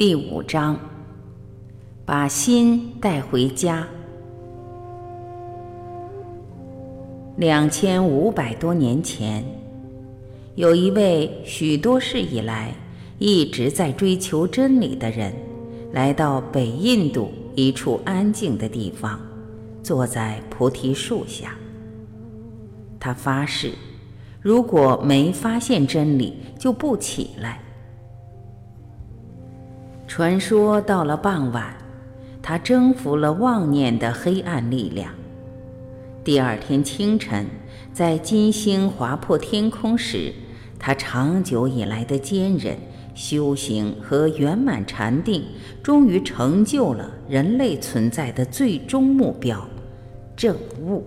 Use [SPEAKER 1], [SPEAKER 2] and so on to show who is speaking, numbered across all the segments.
[SPEAKER 1] 第五章，把心带回家。两千五百多年前，有一位许多世以来一直在追求真理的人，来到北印度一处安静的地方，坐在菩提树下。他发誓，如果没发现真理，就不起来。传说到了傍晚，他征服了妄念的黑暗力量。第二天清晨，在金星划破天空时，他长久以来的坚韧修行和圆满禅定，终于成就了人类存在的最终目标——正悟。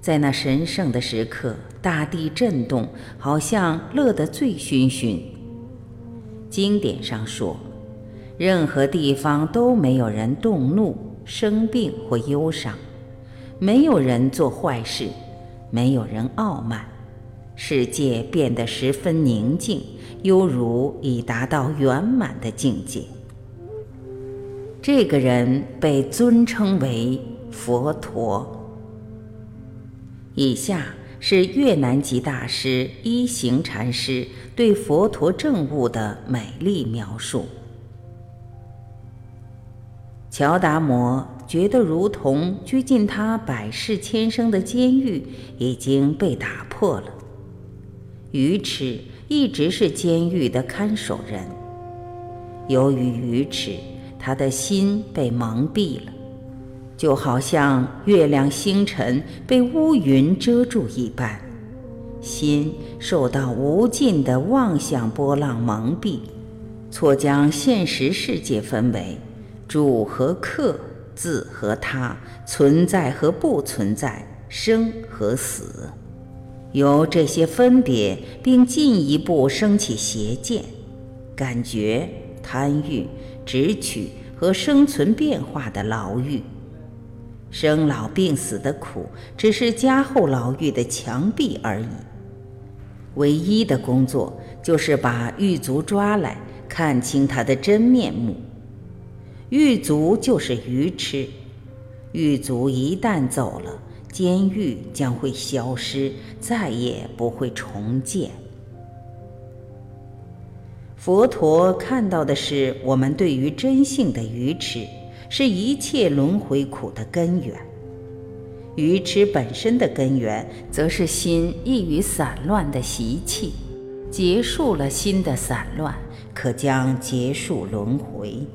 [SPEAKER 1] 在那神圣的时刻，大地震动，好像乐得醉醺醺。经典上说，任何地方都没有人动怒、生病或忧伤，没有人做坏事，没有人傲慢，世界变得十分宁静，犹如已达到圆满的境界。这个人被尊称为佛陀。以下。是越南籍大师一行禅师对佛陀正悟的美丽描述。乔达摩觉得，如同拘禁他百世千生的监狱已经被打破了。愚痴一直是监狱的看守人，由于愚痴，他的心被蒙蔽了。就好像月亮星辰被乌云遮住一般，心受到无尽的妄想波浪蒙蔽，错将现实世界分为主和客、自和他、存在和不存在、生和死。由这些分别，并进一步升起邪见、感觉、贪欲、执取和生存变化的牢狱。生老病死的苦，只是加厚牢狱的墙壁而已。唯一的工作就是把狱卒抓来，看清他的真面目。狱卒就是愚痴，狱卒一旦走了，监狱将会消失，再也不会重建。佛陀看到的是我们对于真性的愚痴。是一切轮回苦的根源。愚痴本身的根源，则是心易于散乱的习气。结束了心的散乱，可将结束轮回。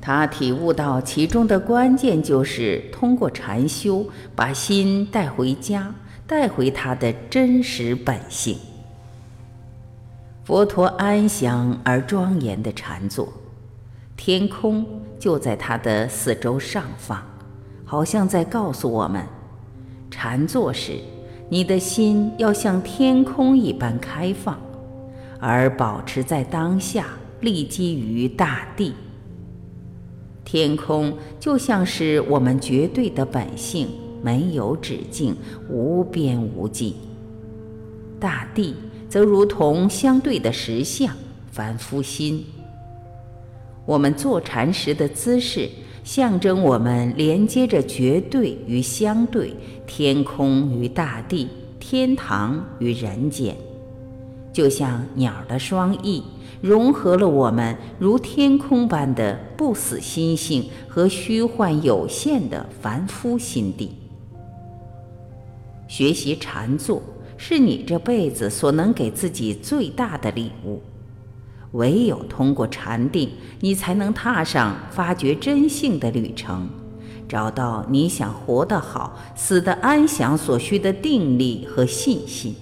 [SPEAKER 1] 他体悟到其中的关键，就是通过禅修，把心带回家，带回他的真实本性。佛陀安详而庄严的禅坐。天空就在他的四周上方，好像在告诉我们：禅坐时，你的心要像天空一般开放，而保持在当下，立基于大地。天空就像是我们绝对的本性，没有止境，无边无际；大地则如同相对的实相，凡夫心。我们坐禅时的姿势，象征我们连接着绝对与相对，天空与大地，天堂与人间，就像鸟的双翼，融合了我们如天空般的不死心性和虚幻有限的凡夫心地。学习禅坐，是你这辈子所能给自己最大的礼物。唯有通过禅定，你才能踏上发掘真性的旅程，找到你想活得好、死得安详所需的定力和信心。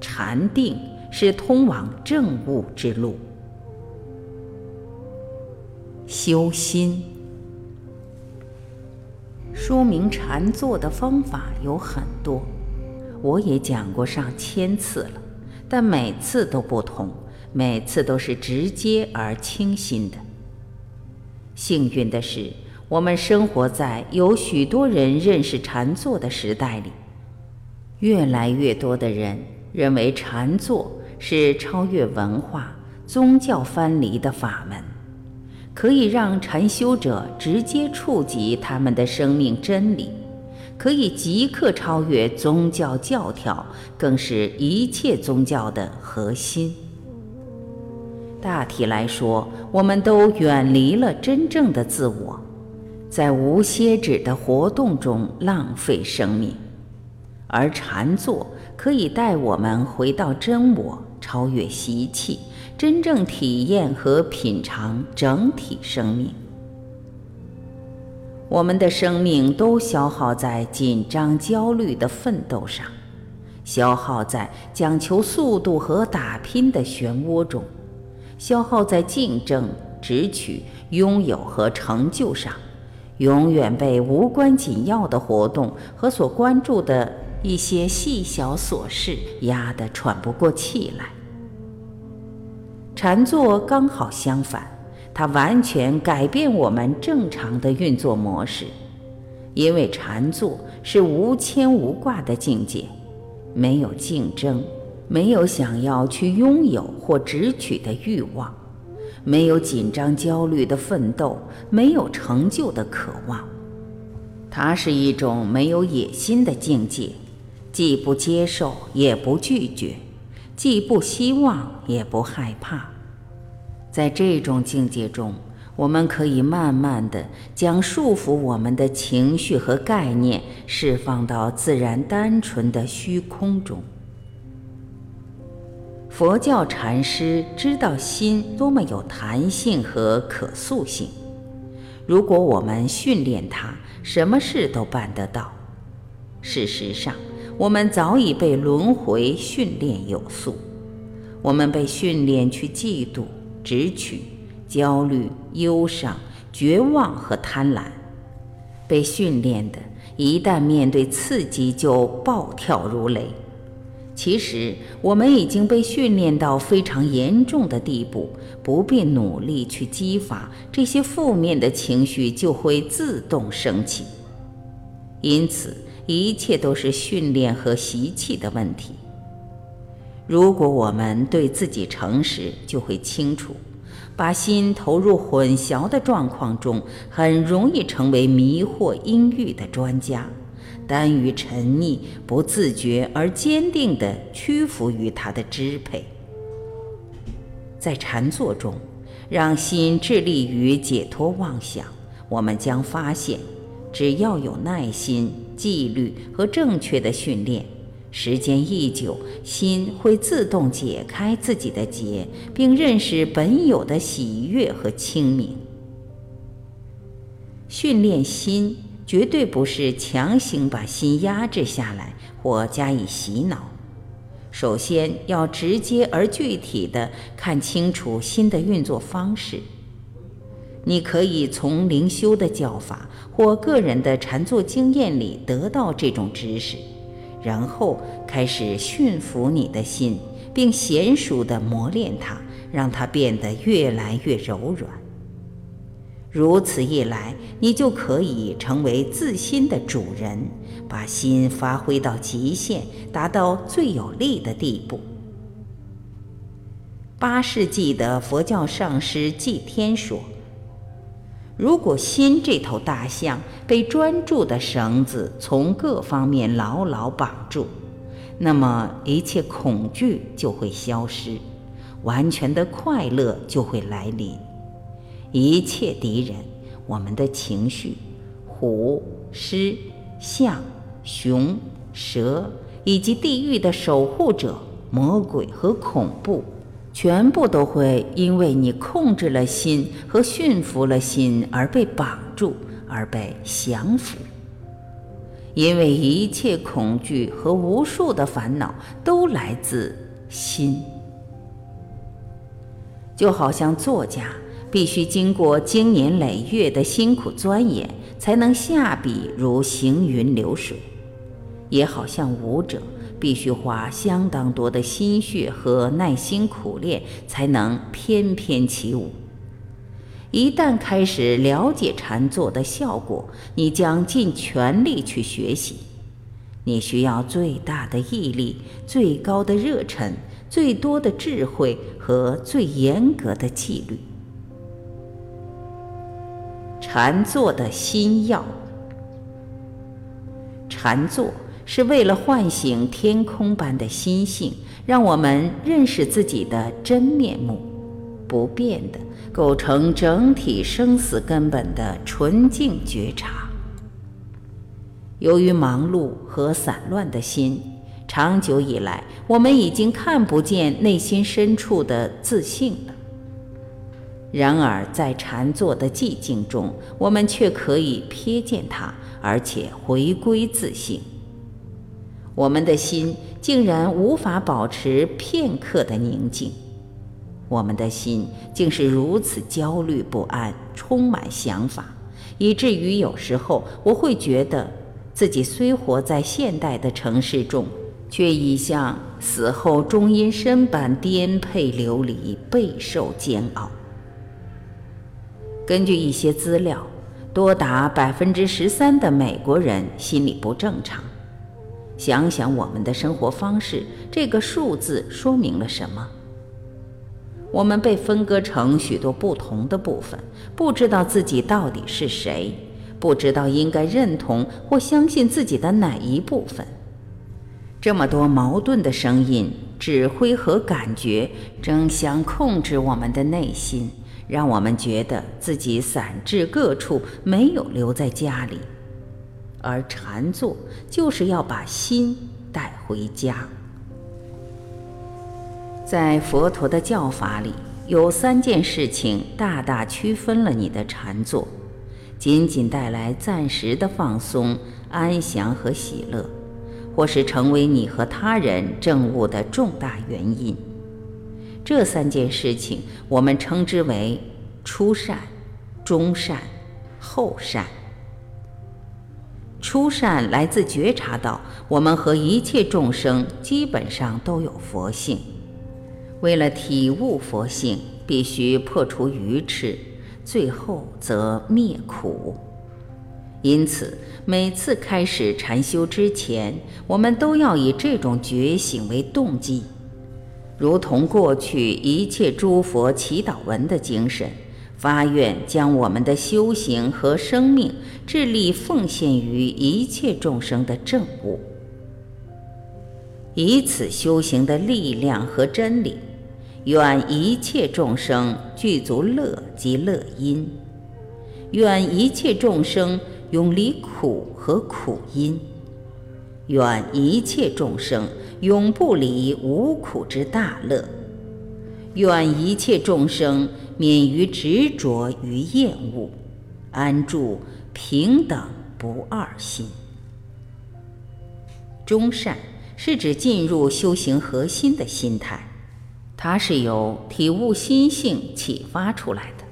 [SPEAKER 1] 禅定是通往正悟之路。修心，说明禅坐的方法有很多，我也讲过上千次了，但每次都不同。每次都是直接而清新的。幸运的是，我们生活在有许多人认识禅坐的时代里。越来越多的人认为禅坐是超越文化、宗教藩篱的法门，可以让禅修者直接触及他们的生命真理，可以即刻超越宗教教条，更是一切宗教的核心。大体来说，我们都远离了真正的自我，在无歇止的活动中浪费生命，而禅坐可以带我们回到真我。超越习气，真正体验和品尝整体生命。我们的生命都消耗在紧张、焦虑的奋斗上，消耗在讲求速度和打拼的漩涡中，消耗在竞争、直取、拥有和成就上，永远被无关紧要的活动和所关注的一些细小琐事压得喘不过气来。禅坐刚好相反，它完全改变我们正常的运作模式。因为禅坐是无牵无挂的境界，没有竞争，没有想要去拥有或直取的欲望，没有紧张焦虑的奋斗，没有成就的渴望。它是一种没有野心的境界，既不接受也不拒绝。既不希望也不害怕，在这种境界中，我们可以慢慢的将束缚我们的情绪和概念释放到自然单纯的虚空中。佛教禅师知道心多么有弹性和可塑性，如果我们训练它，什么事都办得到。事实上。我们早已被轮回训练有素，我们被训练去嫉妒、执取、焦虑、忧伤、绝望和贪婪，被训练的，一旦面对刺激就暴跳如雷。其实，我们已经被训练到非常严重的地步，不必努力去激发这些负面的情绪，就会自动升起。因此。一切都是训练和习气的问题。如果我们对自己诚实，就会清楚，把心投入混淆的状况中，很容易成为迷惑阴郁的专家，耽于沉溺，不自觉而坚定地屈服于他的支配。在禅坐中，让心致力于解脱妄想，我们将发现。只要有耐心、纪律和正确的训练，时间一久，心会自动解开自己的结，并认识本有的喜悦和清明。训练心绝对不是强行把心压制下来或加以洗脑，首先要直接而具体的看清楚心的运作方式。你可以从灵修的教法或个人的禅坐经验里得到这种知识，然后开始驯服你的心，并娴熟地磨练它，让它变得越来越柔软。如此一来，你就可以成为自心的主人，把心发挥到极限，达到最有力的地步。八世纪的佛教上师祭天说。如果心这头大象被专注的绳子从各方面牢牢绑住，那么一切恐惧就会消失，完全的快乐就会来临。一切敌人，我们的情绪，虎、狮、象、熊、蛇，以及地狱的守护者、魔鬼和恐怖。全部都会因为你控制了心和驯服了心而被绑住，而被降服。因为一切恐惧和无数的烦恼都来自心，就好像作家必须经过经年累月的辛苦钻研，才能下笔如行云流水，也好像舞者。必须花相当多的心血和耐心苦练，才能翩翩起舞。一旦开始了解禅坐的效果，你将尽全力去学习。你需要最大的毅力、最高的热忱、最多的智慧和最严格的纪律。禅坐的心要，禅坐是为了唤醒天空般的心性，让我们认识自己的真面目，不变的构成整体生死根本的纯净觉察。由于忙碌和散乱的心，长久以来，我们已经看不见内心深处的自信了。然而，在禅坐的寂静中，我们却可以瞥见它，而且回归自信。我们的心竟然无法保持片刻的宁静，我们的心竟是如此焦虑不安，充满想法，以至于有时候我会觉得。自己虽活在现代的城市中，却已像死后终阴身般颠沛流离，备受煎熬。根据一些资料，多达百分之十三的美国人心理不正常。想想我们的生活方式，这个数字说明了什么？我们被分割成许多不同的部分，不知道自己到底是谁。不知道应该认同或相信自己的哪一部分。这么多矛盾的声音、指挥和感觉争相控制我们的内心，让我们觉得自己散至各处，没有留在家里。而禅坐就是要把心带回家。在佛陀的教法里，有三件事情大大区分了你的禅坐。仅仅带来暂时的放松、安详和喜乐，或是成为你和他人证悟的重大原因。这三件事情，我们称之为初善、中善、后善。初善来自觉察到，我们和一切众生基本上都有佛性。为了体悟佛性，必须破除愚痴。最后则灭苦，因此每次开始禅修之前，我们都要以这种觉醒为动机，如同过去一切诸佛祈祷文的精神，发愿将我们的修行和生命致力奉献于一切众生的正悟，以此修行的力量和真理。愿一切众生具足乐及乐因，愿一切众生永离苦和苦因，愿一切众生永不离无苦之大乐，愿一切众生免于执着与厌恶，安住平等不二心。中善是指进入修行核心的心态。它是由体悟心性启发出来的，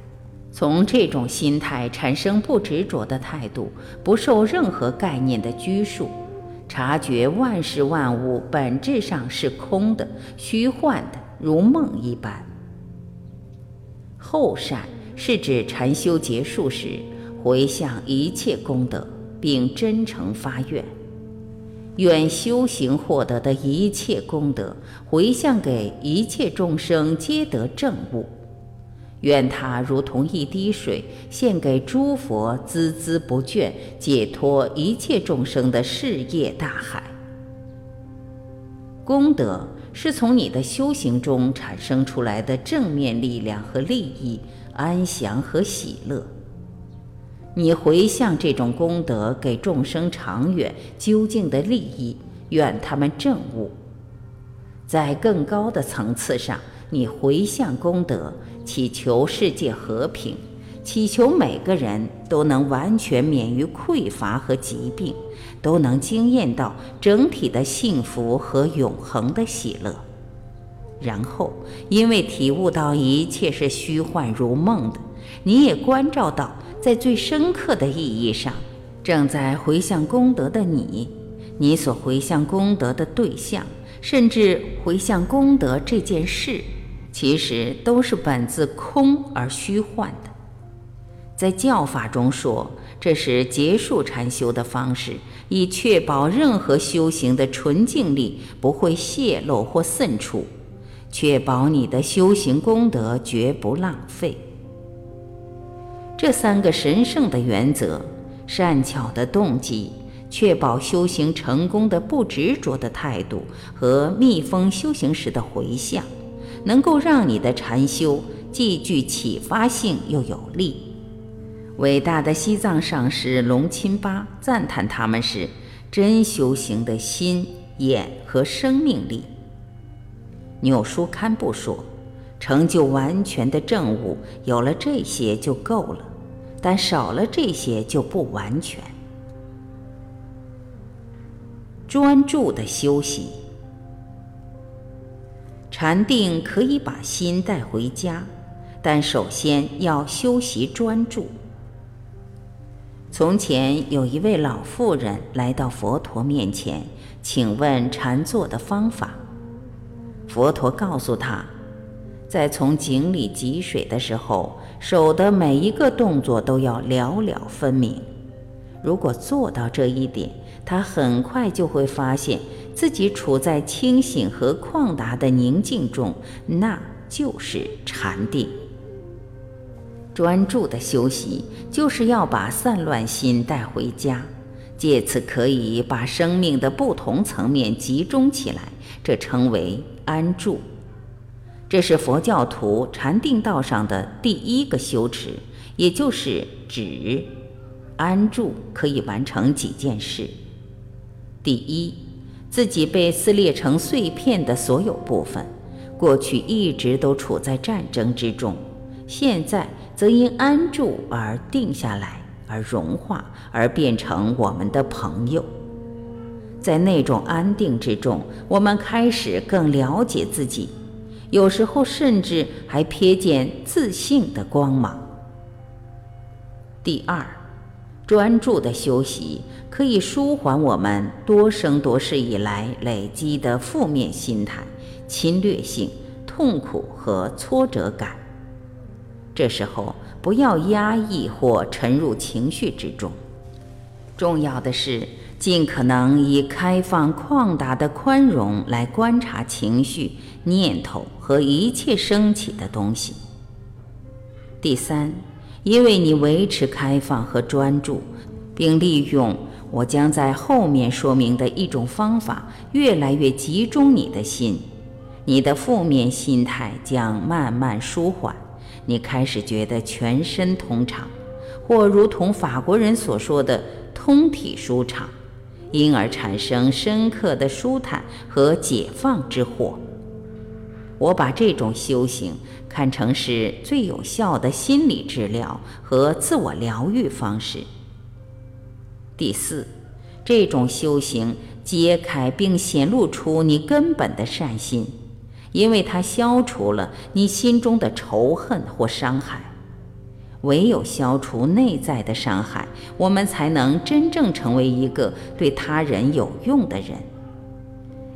[SPEAKER 1] 从这种心态产生不执着的态度，不受任何概念的拘束，察觉万事万物本质上是空的、虚幻的，如梦一般。后善是指禅修结束时，回向一切功德，并真诚发愿。愿修行获得的一切功德回向给一切众生，皆得正悟。愿它如同一滴水，献给诸佛，孜孜不倦，解脱一切众生的事业大海。功德是从你的修行中产生出来的正面力量和利益，安详和喜乐。你回向这种功德给众生长远究竟的利益，愿他们证悟。在更高的层次上，你回向功德，祈求世界和平，祈求每个人都能完全免于匮乏和疾病，都能惊艳到整体的幸福和永恒的喜乐。然后，因为体悟到一切是虚幻如梦的，你也关照到。在最深刻的意义上，正在回向功德的你，你所回向功德的对象，甚至回向功德这件事，其实都是本自空而虚幻的。在教法中说，这是结束禅修的方式，以确保任何修行的纯净力不会泄露或渗出，确保你的修行功德绝不浪费。这三个神圣的原则，善巧的动机，确保修行成功的不执着的态度和密封修行时的回向，能够让你的禅修既具启发性又有力。伟大的西藏上师龙钦巴赞叹他们是真修行的心、眼和生命力。纽舒堪布说：“成就完全的正悟，有了这些就够了，但少了这些就不完全。”专注的休息，禅定可以把心带回家，但首先要修习专注。从前有一位老妇人来到佛陀面前，请问禅坐的方法。佛陀告诉她，在从井里汲水的时候，手的每一个动作都要了了分明。如果做到这一点，他很快就会发现自己处在清醒和旷达的宁静中，那就是禅定。专注的休息，就是要把散乱心带回家，借此可以把生命的不同层面集中起来，这称为安住。这是佛教徒禅定道上的第一个修持，也就是止。安住可以完成几件事：第一，自己被撕裂成碎片的所有部分，过去一直都处在战争之中，现在。则因安住而定下来，而融化，而变成我们的朋友。在那种安定之中，我们开始更了解自己，有时候甚至还瞥见自信的光芒。第二，专注的休息可以舒缓我们多生多世以来累积的负面心态、侵略性、痛苦和挫折感。这时候不要压抑或沉入情绪之中，重要的是尽可能以开放旷达的宽容来观察情绪、念头和一切升起的东西。第三，因为你维持开放和专注，并利用我将在后面说明的一种方法，越来越集中你的心，你的负面心态将慢慢舒缓。你开始觉得全身通畅，或如同法国人所说的“通体舒畅”，因而产生深刻的舒坦和解放之祸。我把这种修行看成是最有效的心理治疗和自我疗愈方式。第四，这种修行揭开并显露出你根本的善心。因为它消除了你心中的仇恨或伤害，唯有消除内在的伤害，我们才能真正成为一个对他人有用的人。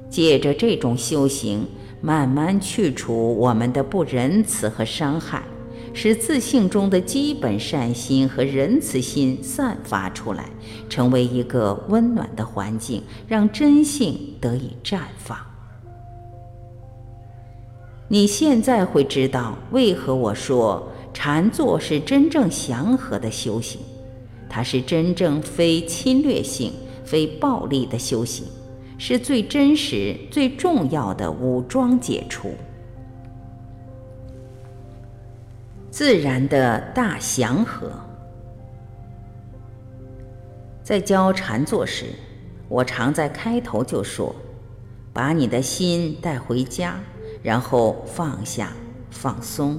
[SPEAKER 1] 借着这种修行，慢慢去除我们的不仁慈和伤害，使自信中的基本善心和仁慈心散发出来，成为一个温暖的环境，让真性得以绽放。你现在会知道为何我说禅坐是真正祥和的修行，它是真正非侵略性、非暴力的修行，是最真实、最重要的武装解除。自然的大祥和。在教禅坐时，我常在开头就说：“把你的心带回家。”然后放下，放松。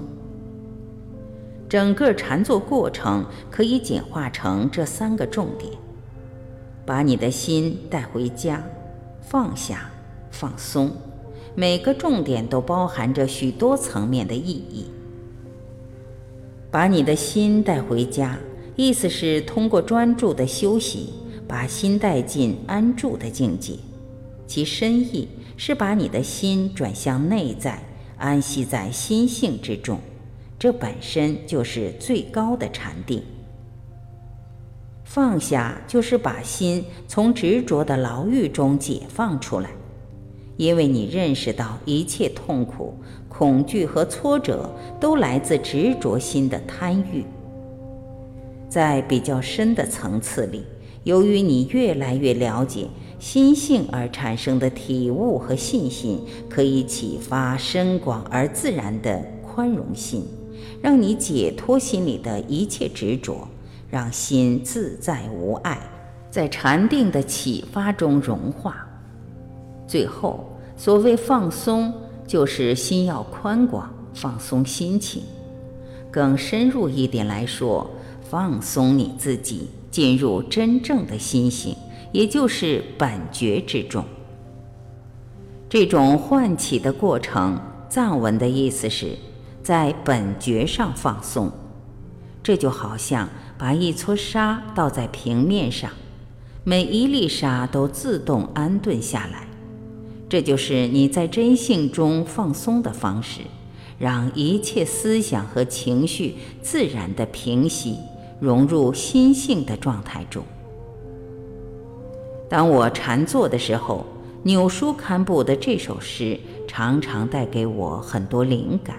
[SPEAKER 1] 整个禅坐过程可以简化成这三个重点：把你的心带回家，放下，放松。每个重点都包含着许多层面的意义。把你的心带回家，意思是通过专注的休息，把心带进安住的境界，其深意。是把你的心转向内在，安息在心性之中，这本身就是最高的禅定。放下就是把心从执着的牢狱中解放出来，因为你认识到一切痛苦、恐惧和挫折都来自执着心的贪欲。在比较深的层次里，由于你越来越了解心性而产生的体悟和信心，可以启发深广而自然的宽容心，让你解脱心里的一切执着。让心自在无碍，在禅定的启发中融化。最后，所谓放松，就是心要宽广，放松心情。更深入一点来说，放松你自己，进入真正的心性，也就是本觉之中。这种唤起的过程，藏文的意思是在本觉上放松。这就好像把一撮沙倒在平面上，每一粒沙都自动安顿下来。这就是你在真性中放松的方式，让一切思想和情绪自然的平息，融入心性的状态中。当我禅坐的时候，纽书堪布的这首诗常常带给我很多灵感。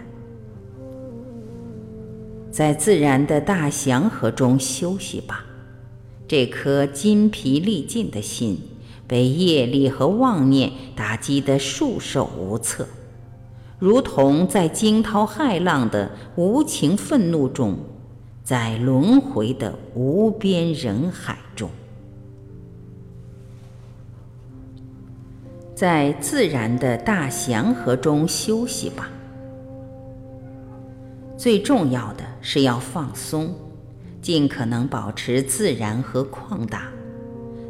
[SPEAKER 1] 在自然的大祥和中休息吧，这颗筋疲力尽的心，被业力和妄念打击得束手无策，如同在惊涛骇浪的无情愤怒中，在轮回的无边人海中，在自然的大祥和中休息吧。最重要的是要放松，尽可能保持自然和旷达，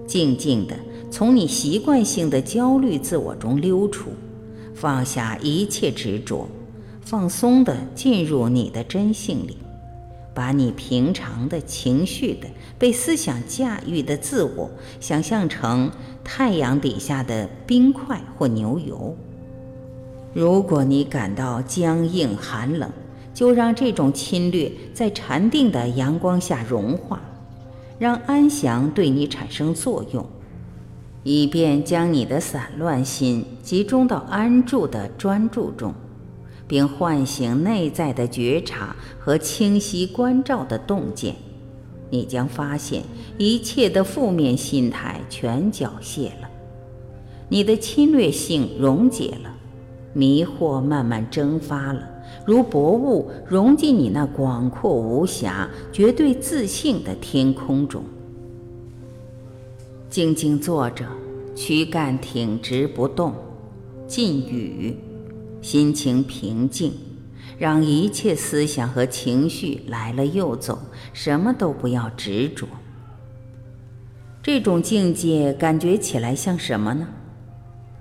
[SPEAKER 1] 静静地从你习惯性的焦虑自我中溜出，放下一切执着，放松地进入你的真性里，把你平常的情绪的被思想驾驭的自我想象成太阳底下的冰块或牛油。如果你感到僵硬寒冷，就让这种侵略在禅定的阳光下融化，让安详对你产生作用，以便将你的散乱心集中到安住的专注中，并唤醒内在的觉察和清晰关照的洞见。你将发现一切的负面心态全缴械了，你的侵略性溶解了，迷惑慢慢蒸发了。如薄雾融进你那广阔无暇、绝对自信的天空中，静静坐着，躯干挺直不动，禁语，心情平静，让一切思想和情绪来了又走，什么都不要执着。这种境界感觉起来像什么呢？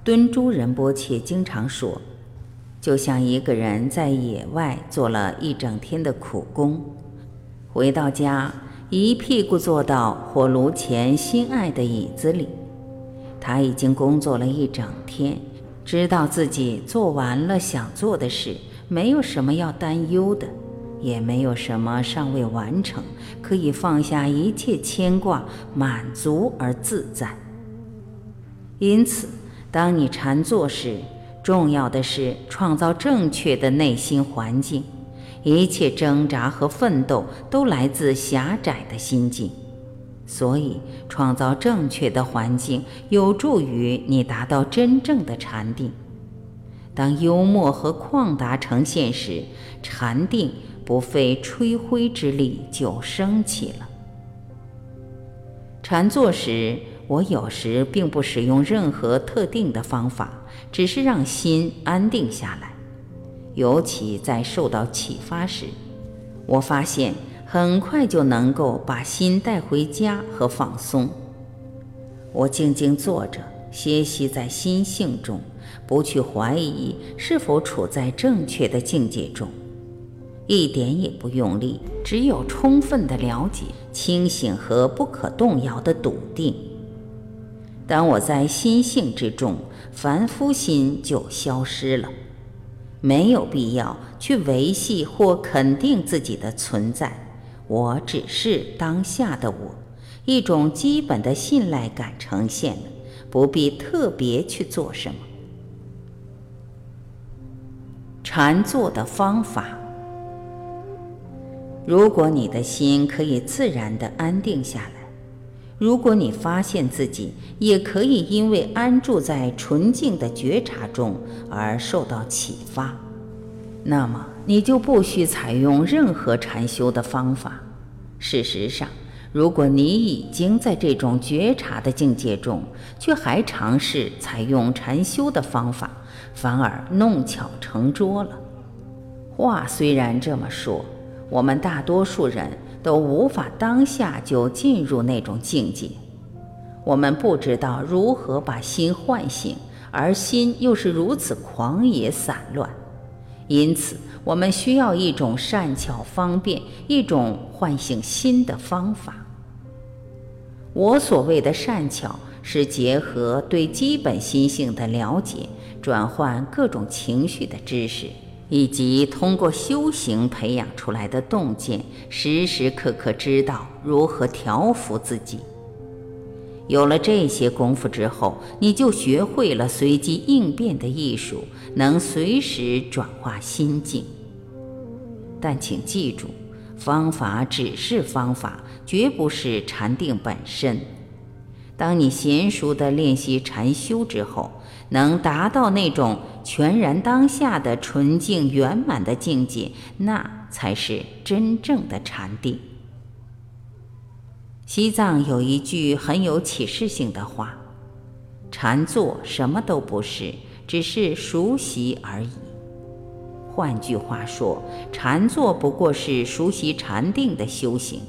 [SPEAKER 1] 敦珠仁波切经常说。就像一个人在野外做了一整天的苦工，回到家一屁股坐到火炉前心爱的椅子里。他已经工作了一整天，知道自己做完了想做的事，没有什么要担忧的，也没有什么尚未完成，可以放下一切牵挂，满足而自在。因此，当你禅坐时，重要的是创造正确的内心环境，一切挣扎和奋斗都来自狭窄的心境，所以创造正确的环境有助于你达到真正的禅定。当幽默和旷达呈现时，禅定不费吹灰之力就升起了。禅坐时。我有时并不使用任何特定的方法，只是让心安定下来。尤其在受到启发时，我发现很快就能够把心带回家和放松。我静静坐着，歇息在心性中，不去怀疑是否处在正确的境界中，一点也不用力，只有充分的了解、清醒和不可动摇的笃定。当我在心性之中，凡夫心就消失了，没有必要去维系或肯定自己的存在。我只是当下的我，一种基本的信赖感呈现了，不必特别去做什么。禅坐的方法，如果你的心可以自然的安定下来。如果你发现自己也可以因为安住在纯净的觉察中而受到启发，那么你就不需采用任何禅修的方法。事实上，如果你已经在这种觉察的境界中，却还尝试采用禅修的方法，反而弄巧成拙了。话虽然这么说，我们大多数人。都无法当下就进入那种境界，我们不知道如何把心唤醒，而心又是如此狂野散乱，因此我们需要一种善巧方便、一种唤醒心的方法。我所谓的善巧，是结合对基本心性的了解，转换各种情绪的知识。以及通过修行培养出来的洞见，时时刻刻知道如何调服自己。有了这些功夫之后，你就学会了随机应变的艺术，能随时转化心境。但请记住，方法只是方法，绝不是禅定本身。当你娴熟地练习禅修之后，能达到那种全然当下的纯净圆满的境界，那才是真正的禅定。西藏有一句很有启示性的话：“禅坐什么都不是，只是熟悉而已。”换句话说，禅坐不过是熟悉禅定的修行。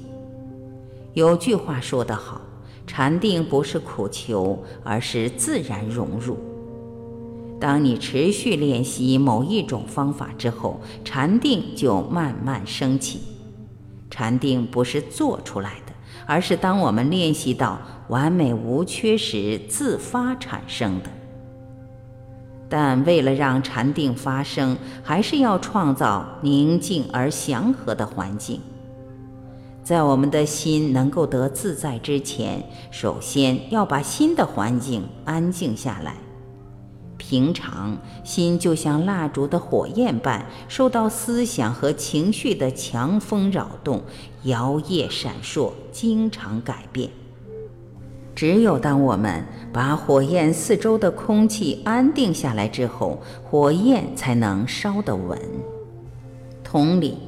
[SPEAKER 1] 有句话说得好：“禅定不是苦求，而是自然融入。”当你持续练习某一种方法之后，禅定就慢慢升起。禅定不是做出来的，而是当我们练习到完美无缺时自发产生的。但为了让禅定发生，还是要创造宁静而祥和的环境。在我们的心能够得自在之前，首先要把心的环境安静下来。平常心就像蜡烛的火焰般，受到思想和情绪的强风扰动，摇曳闪烁，经常改变。只有当我们把火焰四周的空气安定下来之后，火焰才能烧得稳。同理，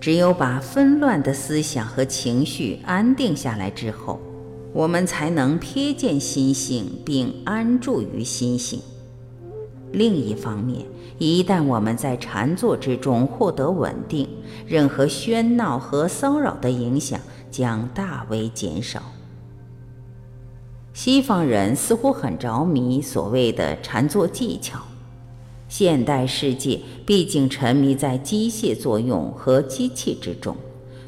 [SPEAKER 1] 只有把纷乱的思想和情绪安定下来之后，我们才能瞥见心性，并安住于心性。另一方面，一旦我们在禅坐之中获得稳定，任何喧闹和骚扰的影响将大为减少。西方人似乎很着迷所谓的禅坐技巧，现代世界毕竟沉迷在机械作用和机器之中，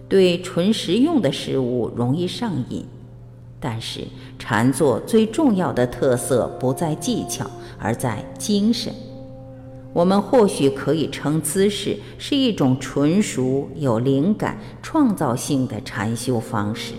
[SPEAKER 1] 对纯实用的事物容易上瘾。但是，禅坐最重要的特色不在技巧。而在精神，我们或许可以称姿势是一种纯熟、有灵感、创造性的禅修方式。